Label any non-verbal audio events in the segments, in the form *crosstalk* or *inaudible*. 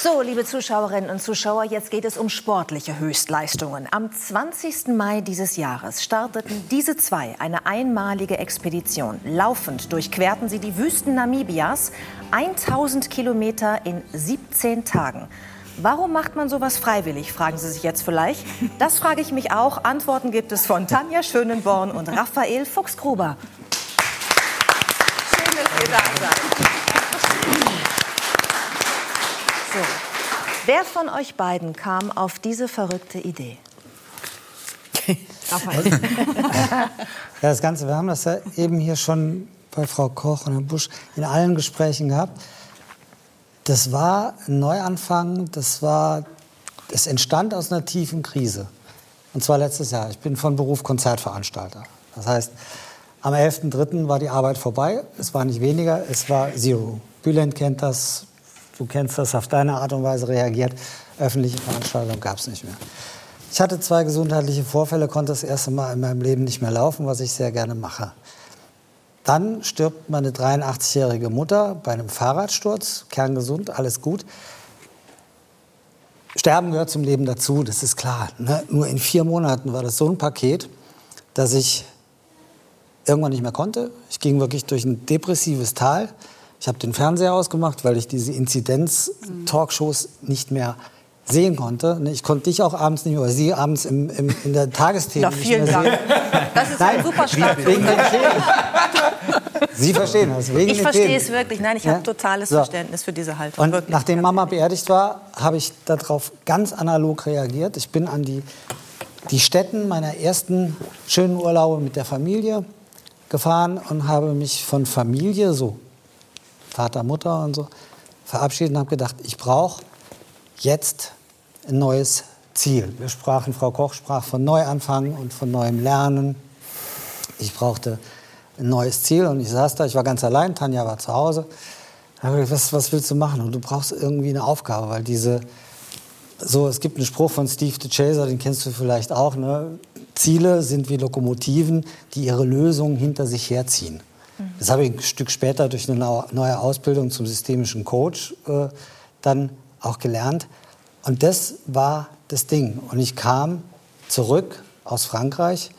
So, liebe Zuschauerinnen und Zuschauer, jetzt geht es um sportliche Höchstleistungen. Am 20. Mai dieses Jahres starteten diese zwei eine einmalige Expedition. Laufend durchquerten sie die Wüsten Namibias, 1000 Kilometer in 17 Tagen. Warum macht man sowas freiwillig, fragen Sie sich jetzt vielleicht. Das frage ich mich auch. Antworten gibt es von Tanja Schönenborn und Raphael Fuchsgruber. Schön, dass ihr da seid. Wer von euch beiden kam auf diese verrückte Idee? ja, das Ganze, wir haben das ja eben hier schon bei Frau Koch und Herrn Busch in allen Gesprächen gehabt. Das war ein Neuanfang, das, war, das entstand aus einer tiefen Krise. Und zwar letztes Jahr. Ich bin von Beruf Konzertveranstalter. Das heißt, am 11.03. war die Arbeit vorbei. Es war nicht weniger, es war Zero. Bülent kennt das, du kennst das, auf deine Art und Weise reagiert. Öffentliche Veranstaltungen gab es nicht mehr. Ich hatte zwei gesundheitliche Vorfälle, konnte das erste Mal in meinem Leben nicht mehr laufen, was ich sehr gerne mache. Dann stirbt meine 83-jährige Mutter bei einem Fahrradsturz, kerngesund, alles gut. Sterben gehört zum Leben dazu, das ist klar. Ne? Nur in vier Monaten war das so ein Paket, dass ich irgendwann nicht mehr konnte. Ich ging wirklich durch ein depressives Tal. Ich habe den Fernseher ausgemacht, weil ich diese Inzidenz-Talkshows nicht mehr sehen konnte. Ich konnte dich auch abends nicht mehr, oder Sie abends im, im, in der Tagesthemen Na, vielen Dank. Sehen. Das ist Nein, ein super Start. Wegen den Sie verstehen das. Wegen ich verstehe es wirklich. Nein, ich ja? habe totales so. Verständnis für diese Haltung. Und wirklich. nachdem Mama beerdigt war, habe ich darauf ganz analog reagiert. Ich bin an die, die Stätten meiner ersten schönen Urlaube mit der Familie gefahren und habe mich von Familie, so Vater, Mutter und so, verabschiedet und habe gedacht, ich brauche jetzt ein neues Ziel. Wir sprachen, Frau Koch sprach von Neuanfang und von neuem Lernen. Ich brauchte ein neues Ziel und ich saß da, ich war ganz allein, Tanja war zu Hause. Gedacht, was, was willst du machen? Und du brauchst irgendwie eine Aufgabe, weil diese, so, es gibt einen Spruch von Steve the Chaser, den kennst du vielleicht auch, ne? Ziele sind wie Lokomotiven, die ihre Lösungen hinter sich herziehen. Das habe ich ein Stück später durch eine neue Ausbildung zum systemischen Coach äh, dann auch gelernt. Und das war das Ding. Und ich kam zurück aus Frankreich,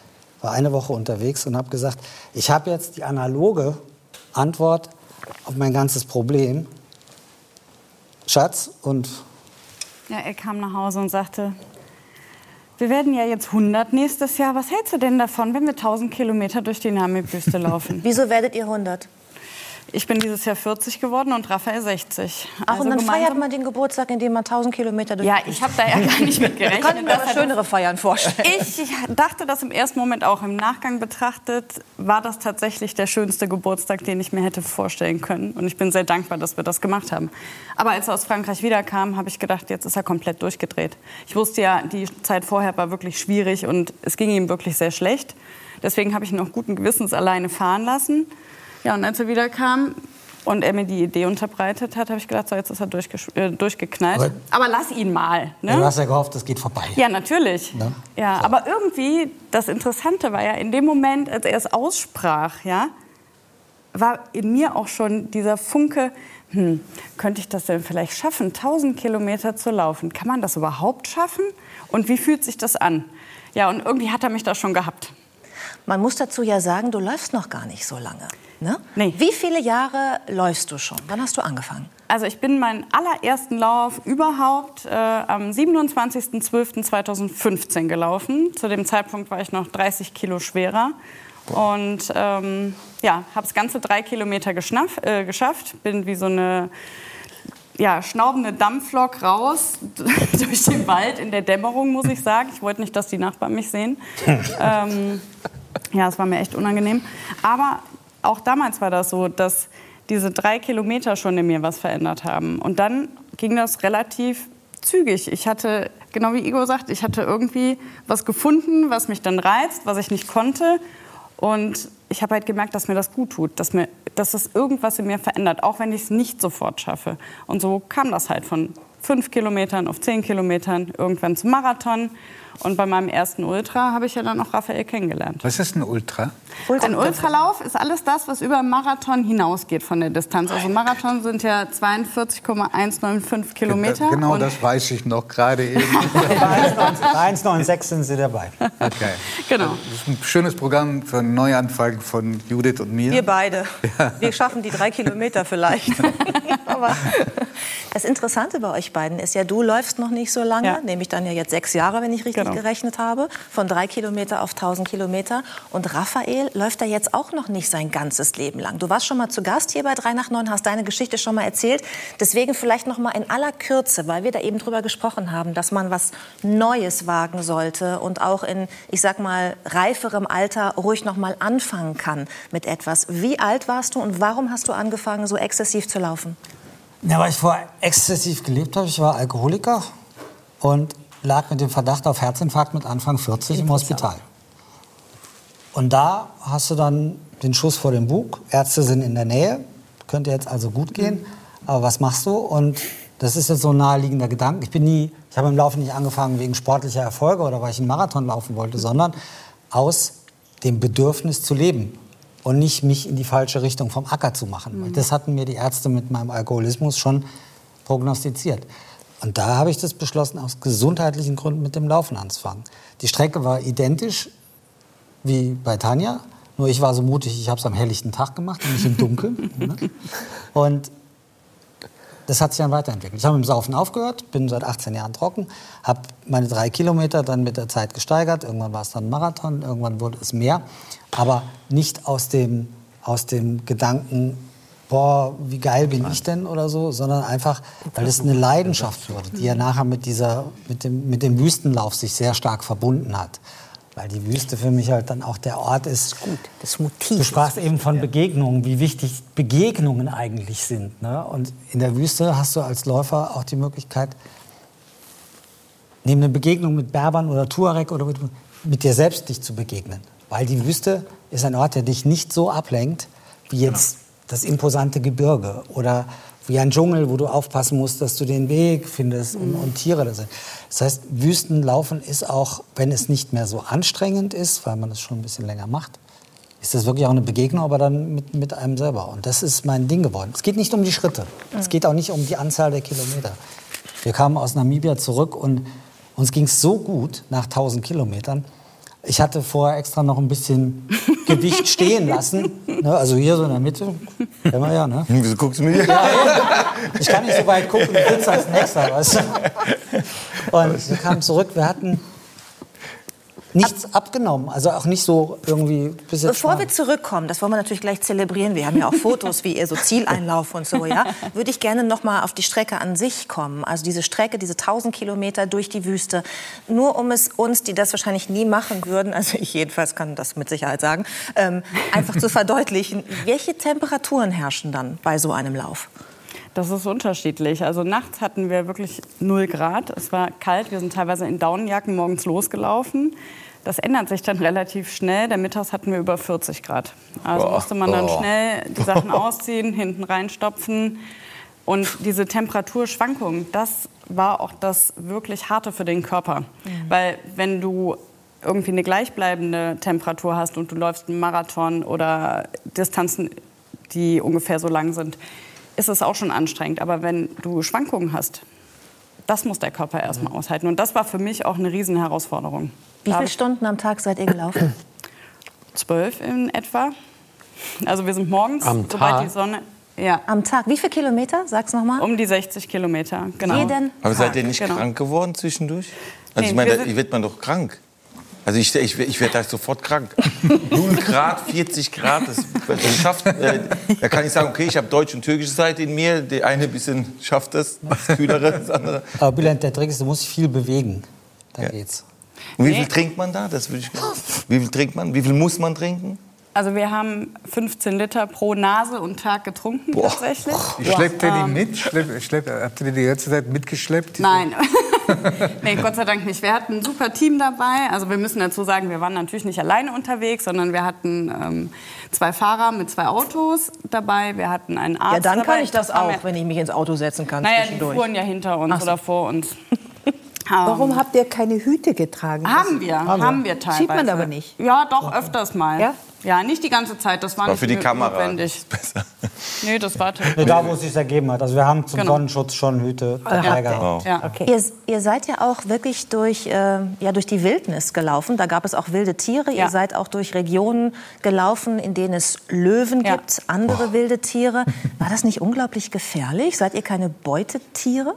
war eine Woche unterwegs und habe gesagt, ich habe jetzt die analoge Antwort auf mein ganzes Problem. Schatz und... Ja, er kam nach Hause und sagte, wir werden ja jetzt 100 nächstes Jahr. Was hältst du denn davon, wenn wir 1000 Kilometer durch die Namibüste laufen? Wieso werdet ihr 100? Ich bin dieses Jahr 40 geworden und Raphael 60. Ach, also und dann feiert man den Geburtstag, indem man 1000 Kilometer durch Ja, ich habe da ja gar nicht mit gerechnet. kann ich mir aber schönere Feiern vorstellen. *laughs* Ich dachte das im ersten Moment auch. Im Nachgang betrachtet war das tatsächlich der schönste Geburtstag, den ich mir hätte vorstellen können. Und ich bin sehr dankbar, dass wir das gemacht haben. Aber als er aus Frankreich wiederkam, habe ich gedacht, jetzt ist er komplett durchgedreht. Ich wusste ja, die Zeit vorher war wirklich schwierig und es ging ihm wirklich sehr schlecht. Deswegen habe ich ihn auch guten Gewissens alleine fahren lassen. Ja, und als er wieder kam und er mir die Idee unterbreitet hat, habe ich gedacht, so, jetzt ist er äh, durchgeknallt. Aber, aber, lass ihn mal. Ne? Du hast ja gehofft, das geht vorbei. Ja, natürlich. Ne? Ja, so. Aber irgendwie, das Interessante war ja, in dem Moment, als er es aussprach, ja, war in mir auch schon dieser Funke, hm, könnte ich das denn vielleicht schaffen, 1000 Kilometer zu laufen? Kann man das überhaupt schaffen? Und wie fühlt sich das an? Ja, und irgendwie hat er mich da schon gehabt. Man muss dazu ja sagen, du läufst noch gar nicht so lange. Ne? Nee. Wie viele Jahre läufst du schon? Wann hast du angefangen? Also ich bin meinen allerersten Lauf überhaupt äh, am 27.12.2015 gelaufen. Zu dem Zeitpunkt war ich noch 30 Kilo schwerer. Und ähm, ja, habe das ganze drei Kilometer geschnaff, äh, geschafft. Bin wie so eine ja, schnaubende Dampflok raus *laughs* durch den Wald in der Dämmerung, muss ich sagen. Ich wollte nicht, dass die Nachbarn mich sehen. *laughs* ähm, ja, es war mir echt unangenehm. Aber auch damals war das so, dass diese drei Kilometer schon in mir was verändert haben. Und dann ging das relativ zügig. Ich hatte, genau wie Igor sagt, ich hatte irgendwie was gefunden, was mich dann reizt, was ich nicht konnte. Und ich habe halt gemerkt, dass mir das gut tut, dass, mir, dass das irgendwas in mir verändert, auch wenn ich es nicht sofort schaffe. Und so kam das halt von fünf Kilometern auf zehn Kilometern, irgendwann zum Marathon. Und bei meinem ersten Ultra habe ich ja dann auch Raphael kennengelernt. Was ist ein Ultra? Ein Ultralauf ist alles das, was über Marathon hinausgeht von der Distanz. Also Marathon sind ja 42,195 Kilometer. Genau, das weiß ich noch gerade eben. *laughs* Bei 1,96 sind Sie dabei. Okay. Genau. Das ist ein schönes Programm für einen Neuanfang von Judith und mir. Wir beide. Wir schaffen die drei Kilometer vielleicht. *laughs* Aber das Interessante bei euch beiden ist ja, du läufst noch nicht so lange, Ja. nämlich dann ja jetzt sechs Jahre, wenn ich richtig Genau. gerechnet habe, von drei Kilometer auf 1000 Kilometer. Und Raphael läuft da jetzt auch noch nicht sein ganzes Leben lang. Du warst schon mal zu Gast hier bei 3 nach 9, hast deine Geschichte schon mal erzählt. Deswegen vielleicht noch mal in aller Kürze, weil wir da eben drüber gesprochen haben, dass man was Neues wagen sollte und auch in, ich sag mal, reiferem Alter ruhig noch mal anfangen kann mit etwas. Wie alt warst du und warum hast du angefangen, so exzessiv zu laufen? Ja, weil ich vorher exzessiv gelebt habe. Ich war Alkoholiker und lag mit dem Verdacht auf Herzinfarkt mit Anfang 40 im Hospital. Und da hast du dann den Schuss vor dem Bug. Ärzte sind in der Nähe, könnte jetzt also gut gehen. Aber was machst du? Und das ist jetzt so ein naheliegender Gedanke. Ich bin nie, ich habe im Laufen nicht angefangen wegen sportlicher Erfolge oder weil ich einen Marathon laufen wollte, sondern aus dem Bedürfnis zu leben und nicht mich in die falsche Richtung vom Acker zu machen. Weil das hatten mir die Ärzte mit meinem Alkoholismus schon prognostiziert. Und da habe ich das beschlossen, aus gesundheitlichen Gründen mit dem Laufen anzufangen. Die Strecke war identisch wie bei Tanja, nur ich war so mutig, ich habe es am helllichten Tag gemacht und nicht im Dunkeln. *laughs* ne? Und das hat sich dann weiterentwickelt. Ich habe mit dem Saufen aufgehört, bin seit 18 Jahren trocken, habe meine drei Kilometer dann mit der Zeit gesteigert. Irgendwann war es dann ein Marathon, irgendwann wurde es mehr. Aber nicht aus dem, aus dem Gedanken, boah, wie geil bin ich denn oder so, sondern einfach, weil es eine Leidenschaft wurde, die ja nachher mit, dieser, mit, dem, mit dem Wüstenlauf sich sehr stark verbunden hat. Weil die Wüste für mich halt dann auch der Ort ist, Gut, das Motiv. Du sprachst eben von Begegnungen, wie wichtig Begegnungen eigentlich sind. Ne? Und in der Wüste hast du als Läufer auch die Möglichkeit, neben einer Begegnung mit Berbern oder Tuareg oder mit, mit dir selbst dich zu begegnen. Weil die Wüste ist ein Ort, der dich nicht so ablenkt, wie jetzt das imposante Gebirge oder wie ein Dschungel, wo du aufpassen musst, dass du den Weg findest und, und Tiere da sind. Das heißt, Wüstenlaufen ist auch, wenn es nicht mehr so anstrengend ist, weil man es schon ein bisschen länger macht, ist das wirklich auch eine Begegnung, aber dann mit, mit einem selber. Und das ist mein Ding geworden. Es geht nicht um die Schritte. Es geht auch nicht um die Anzahl der Kilometer. Wir kamen aus Namibia zurück und uns ging es so gut nach 1000 Kilometern. Ich hatte vorher extra noch ein bisschen Gewicht *laughs* stehen lassen. Ne, also hier so in der Mitte. Kennen wir ja, ne? Wieso guckst du mir? Ich kann nicht so weit gucken, du sitzt als Nächster, weißt du? Und wir kamen zurück, wir hatten nichts abgenommen. Also auch nicht so irgendwie bis jetzt Bevor mal- wir zurückkommen, das wollen wir natürlich gleich zelebrieren. Wir haben ja auch Fotos, wie ihr so Zieleinlauf und so, ja. *laughs* Würde ich gerne noch mal auf die Strecke an sich kommen. Also diese Strecke, diese 1000 Kilometer durch die Wüste. Nur um es uns, die das wahrscheinlich nie machen würden, also ich jedenfalls kann das mit Sicherheit sagen, ähm, einfach zu *laughs* verdeutlichen. Welche Temperaturen herrschen dann bei so einem Lauf? Das ist unterschiedlich. Also nachts hatten wir wirklich 0 Grad. Es war kalt. Wir sind teilweise in Daunenjacken morgens losgelaufen. Das ändert sich dann relativ schnell. Der Mittags hatten wir über 40 Grad. Also Boah. musste man dann Boah. schnell die Sachen *laughs* ausziehen, hinten reinstopfen. Und diese Temperaturschwankung, das war auch das wirklich harte für den Körper. Weil wenn du irgendwie eine gleichbleibende Temperatur hast und du läufst einen Marathon oder Distanzen, die ungefähr so lang sind, ist es auch schon anstrengend. Aber wenn du Schwankungen hast, das muss der Körper erstmal aushalten. Und das war für mich auch eine Riesenherausforderung. Wie viele Stunden am Tag seid ihr gelaufen? Zwölf in etwa. Also wir sind morgens, Am sobald Tag? die Sonne... Ja, Am Tag. Wie viele Kilometer? Sag's noch mal. um die 60 Kilometer. Genau. Jeden Aber seid ihr nicht Genau. krank geworden zwischendurch? Also Nee, ich meine, da wird man doch krank. Also ich, ich, ich werde da sofort krank. *laughs* 0 Grad, 40 Grad, das, das schafft, äh, da kann ich sagen, okay, ich habe deutsche und türkische Seite in mir. Der eine bisschen schafft das, das kühlere, das andere. Aber Bülent, der Trick ist, du musst dich viel bewegen. Dann Ja. geht's. Und wie Nee. viel trinkt man da? Das würde ich. Wie viel trinkt man? Wie viel muss man trinken? Also wir haben 15 Liter pro Nase und Tag getrunken tatsächlich. Schleppt ihr die mit? Schlepp, schlepp, habt ihr die die ganze Zeit mitgeschleppt? Nein. *laughs* nee, Gott sei Dank nicht. Wir hatten ein super Team dabei. Also wir müssen dazu sagen, wir waren natürlich nicht alleine unterwegs, sondern wir hatten ähm, zwei Fahrer mit zwei Autos dabei. Wir hatten einen Arzt Ja, dann dabei. kann ich das auch, wenn ich mich ins Auto setzen kann Naja, die fuhren ja hinter uns so. oder vor uns. Warum habt ihr keine Hüte getragen? Haben wir, haben wir teilweise. Sieht man aber nicht. Ja, doch, öfters mal. Ja? Ja, nicht die ganze Zeit, das war, War nicht für die nö- Kamera. notwendig. *laughs* Besser. Nee, das war Nee, da, wo es sich ergeben hat. Also wir haben zum Genau. Sonnenschutz schon Hüte dabei gehabt. Ja. Okay. Ihr, ihr seid ja auch wirklich durch, äh, ja, durch die Wildnis gelaufen. Da gab es auch wilde Tiere. Ja. Ihr seid auch durch Regionen gelaufen, in denen es Löwen Ja. gibt, andere wilde Tiere. War das nicht unglaublich gefährlich? Seid ihr keine Beutetiere?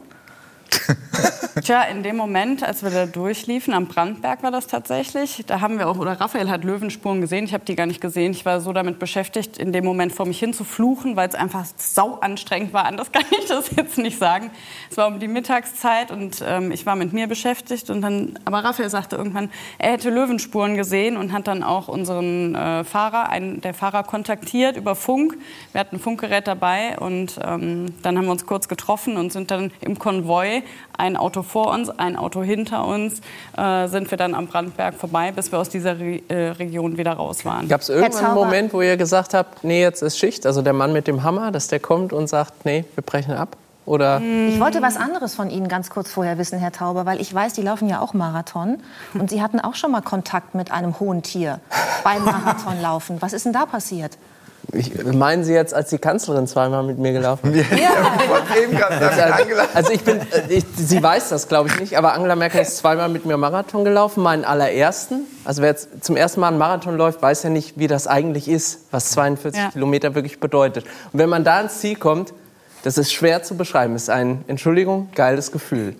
*laughs* Tja, in dem Moment, als wir da durchliefen, am Brandberg war das tatsächlich, da haben wir auch, oder Raphael hat Löwenspuren gesehen, ich habe die gar nicht gesehen. Ich war so damit beschäftigt, in dem Moment vor mich hin zu fluchen, weil es einfach sau anstrengend war. Anders *laughs* kann ich das jetzt nicht sagen. Es war um die Mittagszeit und ähm, ich war mit mir beschäftigt. Und dann, aber Raphael sagte irgendwann, er hätte Löwenspuren gesehen und hat dann auch unseren äh, Fahrer, einen der Fahrer kontaktiert über Funk. Wir hatten ein Funkgerät dabei und ähm, dann haben wir uns kurz getroffen und sind dann im Konvoi, ein Auto vor uns, ein Auto hinter uns, äh, sind wir dann am Brandberg vorbei, bis wir aus dieser Re äh, Region wieder raus waren. Gab es irgendwann einen Zauber- Moment, wo ihr gesagt habt, nee, jetzt ist Schicht? Also der Mann mit dem Hammer, dass der kommt und sagt, nee, wir brechen ab? Oder Ich wollte was anderes von Ihnen ganz kurz vorher wissen, Herr Tauber, weil ich weiß, die laufen ja auch Marathon. *laughs* Und Sie hatten auch schon mal Kontakt mit einem hohen Tier beim Marathonlaufen. Was ist denn da passiert? Ich, meinen Sie jetzt, als die Kanzlerin zweimal mit mir gelaufen ist? *laughs* Eben gerade sagen, Angela. Also ich bin, ich, sie weiß das glaube ich nicht, aber Angela Merkel ist zweimal mit mir Marathon gelaufen, meinen allerersten. Also wer jetzt zum ersten Mal einen Marathon läuft, weiß ja nicht, wie das eigentlich ist, was 42 Ja. Kilometer wirklich bedeutet. Und wenn man da ins Ziel kommt, das ist schwer zu beschreiben. Das ist ein, Entschuldigung, geiles Gefühl.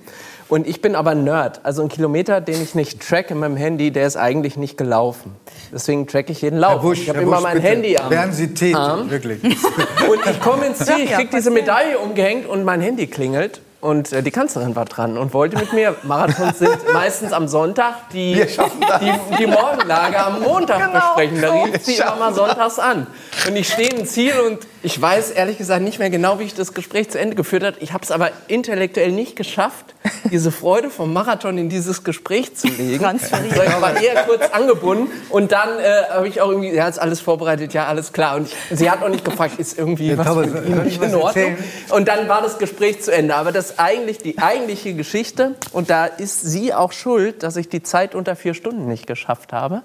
Und ich bin aber Nerd. Also ein Kilometer, den ich nicht tracke mit dem Handy, der ist eigentlich nicht gelaufen. Deswegen tracke ich jeden Lauf. Herr Busch, ich habe immer Busch, mein bitte. Handy am. Werden Sie Tee, Arm. wirklich. *laughs* Und ich komme ins Ziel, ich krieg diese Medaille umgehängt und mein Handy klingelt. Und äh, die Kanzlerin war dran und wollte mit mir, *laughs* Marathons sind meistens am Sonntag, die, die, die Morgenlage am Montag besprechen. Da rief sie immer mal sonntags an. Und ich stehe im Ziel und ich weiß ehrlich gesagt nicht mehr genau, wie ich das Gespräch zu Ende geführt habe. Ich habe es aber intellektuell nicht geschafft, diese Freude vom Marathon in dieses Gespräch zu legen. Transferieren. So, ich war eher kurz angebunden und dann äh, habe ich auch irgendwie, ja, ist alles vorbereitet, ja, alles klar. Und ich, sie hat auch nicht gefragt, ist irgendwie was Thomas, mit Ihnen soll ich nicht was in Ordnung? erzählen? Und dann war das Gespräch zu Ende. Aber das eigentlich, die eigentliche Geschichte, und da ist sie auch schuld, dass ich die Zeit unter vier Stunden nicht geschafft habe.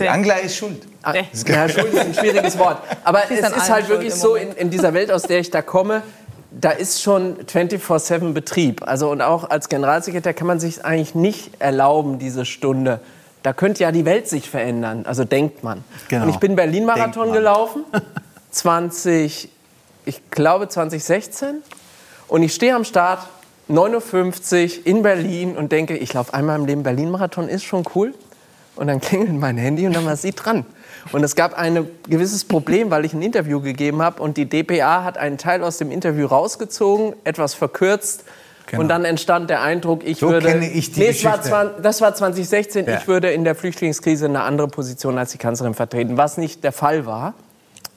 Die Angela ist schuld. Ah, Ja, schuld ist ein schwieriges Wort. Aber es ist halt wirklich so, in, in dieser Welt, aus der ich da komme, da ist schon 24-7 Betrieb. Also und auch als Generalsekretär kann man sich eigentlich nicht erlauben, diese Stunde. Da könnte ja die Welt sich verändern. Also denkt man. Genau. Und ich bin Berlin-Marathon gelaufen. *laughs* 20, ich glaube 2016. Und ich stehe am Start, 9.50 Uhr in Berlin und denke, ich laufe einmal im Leben Berlin-Marathon, ist schon cool. Und dann klingelt mein Handy und dann war sie dran. Und es gab ein gewisses Problem, weil ich ein Interview gegeben habe und die DPA hat einen Teil aus dem Interview rausgezogen, etwas verkürzt. Genau. Und dann entstand der Eindruck, ich So würde. kenne ich die nee, war das war 2016. Ja. Ich würde in der Flüchtlingskrise eine andere Position als die Kanzlerin vertreten, was nicht der Fall war.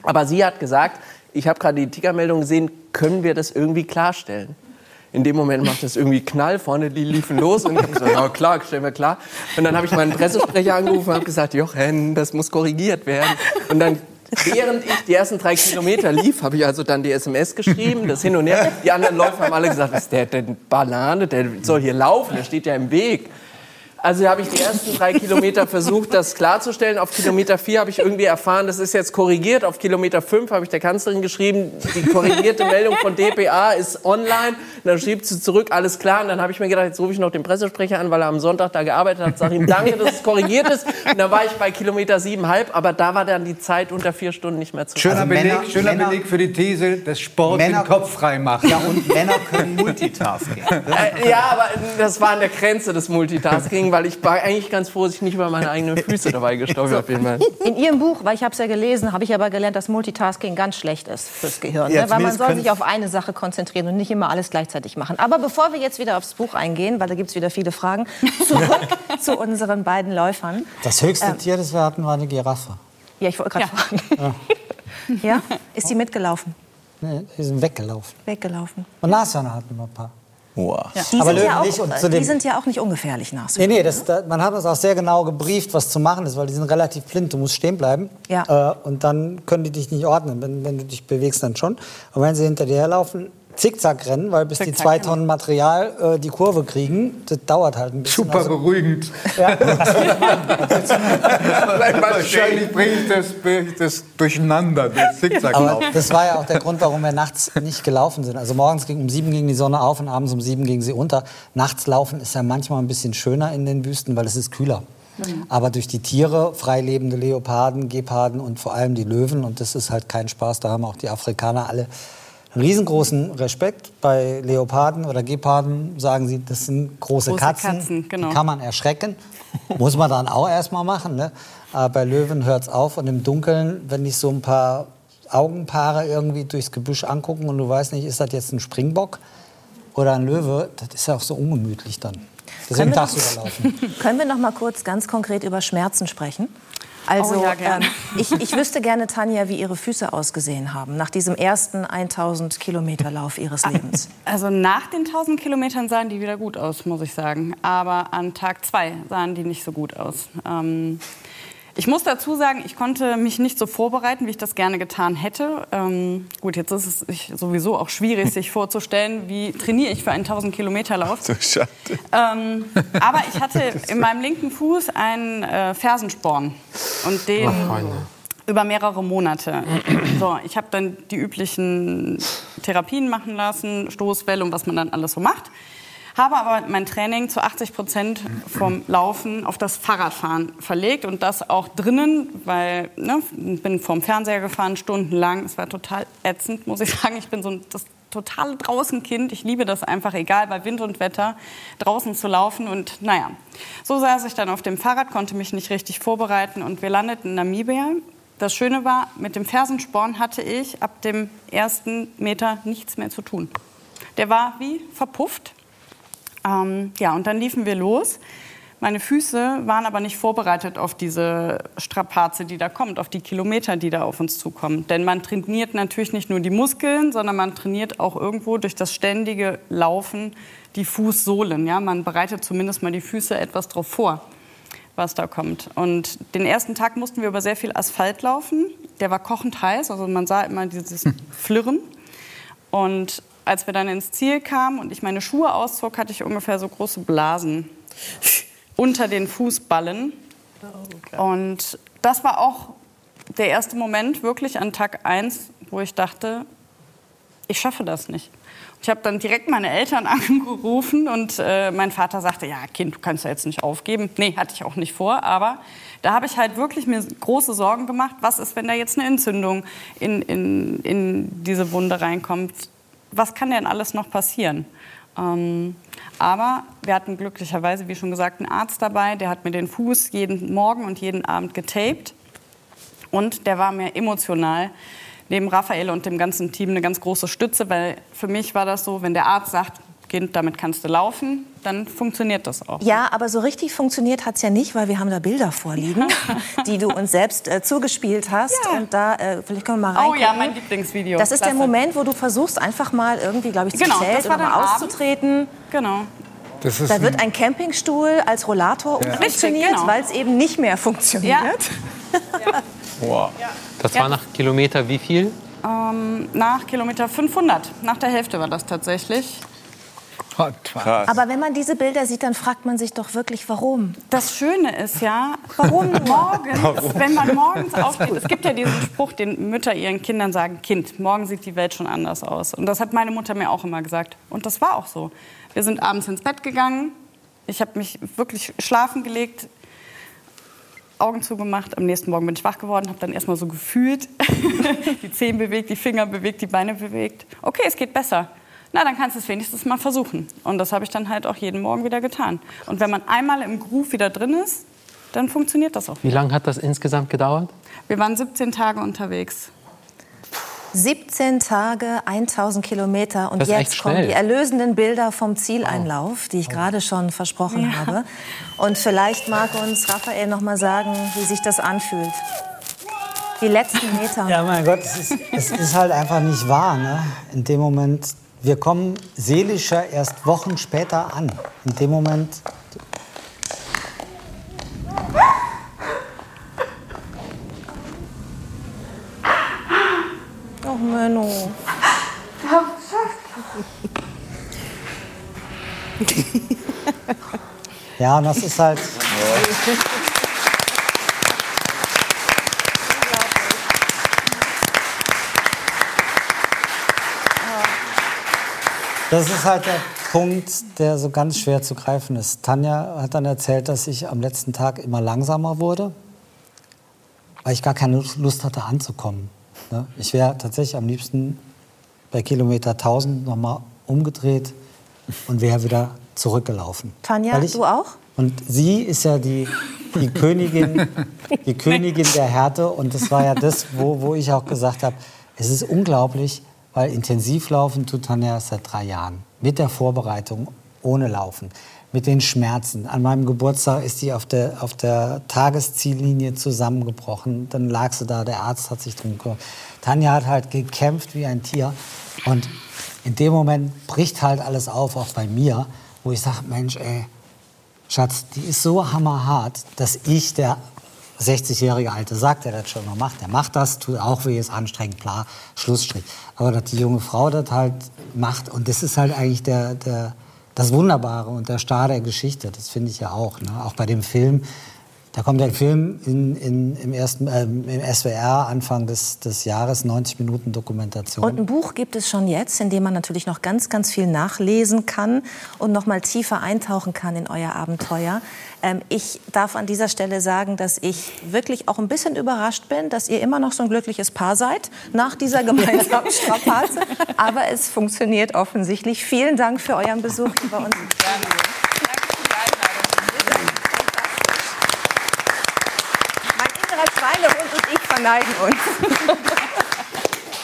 Aber sie hat gesagt, ich habe gerade die Ticker-Meldung gesehen, können wir das irgendwie klarstellen? In dem Moment macht es irgendwie Knall, vorne die liefen los und ich gesagt, ja klar, stellen wir klar. Und dann habe ich meinen Pressesprecher angerufen und habe gesagt, Jochen, das muss korrigiert werden. Und dann, während ich die ersten drei Kilometer lief, habe ich also dann die SMS geschrieben, das hin und her. Die anderen Läufer haben alle gesagt, was ist der denn Banane, der soll hier laufen, der steht ja im Weg. Also habe ich die ersten drei Kilometer versucht, das klarzustellen. Auf Kilometer vier habe ich irgendwie erfahren, das ist jetzt korrigiert. Auf Kilometer fünf habe ich der Kanzlerin geschrieben, die korrigierte Meldung von DPA ist online. Und dann schrieb sie zurück, alles klar. Und dann habe ich mir gedacht, jetzt rufe ich noch den Pressesprecher an, weil er am Sonntag da gearbeitet hat. Sage ihm danke, dass es korrigiert ist. Und dann war ich bei Kilometer siebenhalb, aber da war dann die Zeit unter vier Stunden nicht mehr zu Schöner Also Beleg, Männer- schöner Männer- Beleg für die These, dass Sport Männer- den Kopf frei macht. Ja, und Männer können Multitasking. Äh, ja, aber das war an der Grenze des Multitasking, weil ich war eigentlich ganz froh, dass ich nicht über meine eigenen *laughs* Füße dabei gestolpert bin. In Ihrem Buch, weil ich habe es ja gelesen, habe ich aber gelernt, dass Multitasking ganz schlecht ist fürs Gehirn. Ja, ne? Weil man soll sich auf eine Sache konzentrieren und nicht immer alles gleichzeitig machen. Aber bevor wir jetzt wieder aufs Buch eingehen, weil da gibt es wieder viele Fragen, *laughs* zurück zu unseren beiden Läufern. Das höchste Tier, das wir hatten, war eine Giraffe. Ja, ich wollte gerade fragen. Ja. Ist die mitgelaufen? Nee, die sind weggelaufen. Weggelaufen. Und Nashörner hatten wir ein paar. Die, Aber sind, Löwen ja auch, nicht und äh, die sind ja auch nicht ungefährlich nach. Nee, nee, das, da, man hat uns auch sehr genau gebrieft, was zu machen ist, weil die sind relativ blind. Du musst stehen bleiben. Ja. Äh, und dann können die dich nicht ordnen. Wenn, wenn du dich bewegst, dann schon. Und wenn sie hinter dir herlaufen, Zickzack-Rennen, weil bis die Zickzack, zwei genau. Tonnen Material äh, die Kurve kriegen, das dauert halt ein bisschen. Super Also, beruhigend. Wahrscheinlich bringe ich das, bring ich das durcheinander, das Zickzacklauf. aber das war ja auch der Grund, warum wir nachts nicht gelaufen sind. Also morgens ging um sieben ging die Sonne auf und abends um sieben ging sie unter. Nachts laufen ist ja manchmal ein bisschen schöner in den Wüsten, weil es ist kühler. Aber durch die Tiere, freilebende Leoparden, Geparden und vor allem die Löwen, und das ist halt kein Spaß, da haben auch die Afrikaner alle riesengroßen Respekt. Bei Leoparden oder Geparden sagen sie, das sind große, Große Katzen, Katzen, genau. die kann man erschrecken. Muss man dann auch erstmal machen. Ne? Aber bei Löwen hört es auf und im Dunkeln, wenn dich so ein paar Augenpaare irgendwie durchs Gebüsch angucken und du weißt nicht, ist das jetzt ein Springbock oder ein Löwe, das ist ja auch so ungemütlich dann. Deswegen Können wir tagsüber laufen. *laughs* Können wir noch mal kurz ganz konkret über Schmerzen sprechen? Also, Oh ja, ähm, ich, ich wüsste gerne, Tanja, wie Ihre Füße ausgesehen haben nach diesem ersten 1000 Kilometer Lauf Ihres Lebens. *laughs* Also nach den 1000 Kilometern sahen die wieder gut aus, muss ich sagen. Aber an Tag zwei sahen die nicht so gut aus. Ähm, ich muss dazu sagen, ich konnte mich nicht so vorbereiten, wie ich das gerne getan hätte. Ähm, gut, jetzt ist es sowieso auch schwierig, sich *laughs* vorzustellen, wie trainiere ich für einen 1000 Kilometer Lauf. So schade. Ähm, aber ich hatte *laughs* in meinem linken Fuß einen äh, Fersensporn und den über mehrere Monate. So, ich habe dann die üblichen Therapien machen lassen, Stoßwelle und was man dann alles so macht. Habe aber mein Training zu 80 Prozent vom Laufen auf das Fahrradfahren verlegt und das auch drinnen, weil ne, bin vom Fernseher gefahren stundenlang. Es war total ätzend, muss ich *laughs* sagen. Ich bin so das totale Draußenkind. Ich liebe das einfach, egal bei Wind und Wetter, draußen zu laufen. Und naja, so saß ich dann auf dem Fahrrad, konnte mich nicht richtig vorbereiten und wir landeten in Namibia. Das Schöne war, mit dem Fersensporn hatte ich ab dem ersten Meter nichts mehr zu tun. Der war wie verpufft. Ähm, ja, und dann liefen wir los. Meine Füße waren aber nicht vorbereitet auf diese Strapaze, die da kommt, auf die Kilometer, die da auf uns zukommen. Denn man trainiert natürlich nicht nur die Muskeln, sondern man trainiert auch irgendwo durch das ständige Laufen die Fußsohlen. Ja? Man bereitet zumindest mal die Füße etwas darauf vor, was da kommt. Und den ersten Tag mussten wir über sehr viel Asphalt laufen. Der war kochend heiß, also man sah immer dieses *laughs* Flirren. Und als wir dann ins Ziel kamen und ich meine Schuhe auszog, hatte ich ungefähr so große Blasen *laughs* unter den Fußballen. Und das war auch der erste Moment wirklich an Tag 1, wo ich dachte, ich schaffe das nicht. Ich habe dann direkt meine Eltern *laughs* angerufen und äh, mein Vater sagte, ja Kind, du kannst ja jetzt nicht aufgeben. Nee, hatte ich auch nicht vor, aber da habe ich halt wirklich mir große Sorgen gemacht, was ist, wenn da jetzt eine Entzündung in, in, in diese Wunde reinkommt. Was kann denn alles noch passieren? Ähm, aber wir hatten glücklicherweise, wie schon gesagt, einen Arzt dabei, der hat mir den Fuß jeden Morgen und jeden Abend getaped. Und der war mir emotional neben Raphael und dem ganzen Team eine ganz große Stütze, weil für mich war das so, wenn der Arzt sagt, Kind, damit kannst du laufen, dann funktioniert das auch. Ja, aber so richtig funktioniert hat es ja nicht, weil wir haben da Bilder vorliegen, *laughs* die du uns selbst äh, zugespielt hast. Ja. Und da, äh, vielleicht können wir mal Oh reingucken. ja, mein Lieblingsvideo. Das ist der Klasse. Moment, wo du versuchst, einfach mal irgendwie, glaube ich, zu Genau, Zelt oder mal auszutreten. Genau. Das ist Da wird ein Campingstuhl als Rollator umfunktioniert, Richtig, genau. weil es eben nicht mehr funktioniert. Wow. *laughs* Das war nach Kilometer wie viel? Ähm, nach Kilometer 500, nach der Hälfte war das tatsächlich. Krass. Aber wenn man diese Bilder sieht, dann fragt man sich doch wirklich, warum? Das Schöne ist ja, *laughs* warum morgens, wenn man morgens *laughs* aufsteht, es gibt ja diesen Spruch, den Mütter ihren Kindern sagen, Kind, morgen sieht die Welt schon anders aus. Und das hat meine Mutter mir auch immer gesagt. Und das war auch so. Wir sind abends ins Bett gegangen, ich habe mich wirklich schlafen gelegt, Augen zugemacht. Am nächsten Morgen bin ich wach geworden, habe dann erstmal so gefühlt, *laughs* die Zehen bewegt, die Finger bewegt, die Beine bewegt. Okay, es geht besser. Na, dann kannst du es wenigstens mal versuchen. Und das habe ich dann halt auch jeden Morgen wieder getan. Und wenn man einmal im Groove wieder drin ist, dann funktioniert das auch. Wie lange hat das insgesamt gedauert? Wir waren 17 Tage unterwegs. 17 Tage, 1000 Kilometer und jetzt kommen die erlösenden Bilder vom Zieleinlauf, die ich gerade schon versprochen habe. Und vielleicht mag uns Raphael noch mal sagen, wie sich das anfühlt. Die letzten Meter. Ja, mein Gott, es ist, es ist halt einfach nicht wahr. Ne? In dem Moment, wir kommen seelischer erst Wochen später an. In dem Moment. Oh, Menno. Ja, und das ist halt. *laughs* Das ist halt der Punkt, der so ganz schwer zu greifen ist. Tanja hat dann erzählt, dass ich am letzten Tag immer langsamer wurde, weil ich gar keine Lust hatte anzukommen. ne? Ich wäre tatsächlich am liebsten bei Kilometer 1000 nochmal umgedreht und wäre wieder zurückgelaufen. Tanja, ich- du auch? Und sie ist ja die, die Königin, *laughs* die Königin der Härte. Und das war ja das, wo, wo ich auch gesagt habe, es ist unglaublich, weil intensiv laufen tut Tanja seit drei Jahren. Mit der Vorbereitung, ohne Laufen. Mit den Schmerzen. An meinem Geburtstag ist sie auf der, auf der Tagesziellinie zusammengebrochen. Dann lag sie da, der Arzt hat sich drum gekümmert. Tanja hat halt gekämpft wie ein Tier. Und in dem Moment bricht halt alles auf, auch bei mir, wo ich sage, Mensch, ey, Schatz, die ist so hammerhart, dass ich, der 60-jährige Alte, sagt, der das schon noch macht, der macht das, tut auch weh, ist anstrengend, klar, Schlussstrich. Aber dass die junge Frau das halt macht, und das ist halt eigentlich der, der, das Wunderbare und der Star der Geschichte, das finde ich ja auch. Ne? Auch bei dem Film, da kommt ein Film in, in, im, ersten, ähm, im SWR Anfang des, des Jahres, 90 Minuten Dokumentation. Und ein Buch gibt es schon jetzt, in dem man natürlich noch ganz, ganz viel nachlesen kann und noch mal tiefer eintauchen kann in euer Abenteuer. Ähm, ich darf an dieser Stelle sagen, dass ich wirklich auch ein bisschen überrascht bin, dass ihr immer noch so ein glückliches Paar seid nach dieser gemeinsamen *laughs* Strapaze. Aber es funktioniert offensichtlich. Vielen Dank für euren Besuch hier bei uns. im Verneigen uns. *laughs*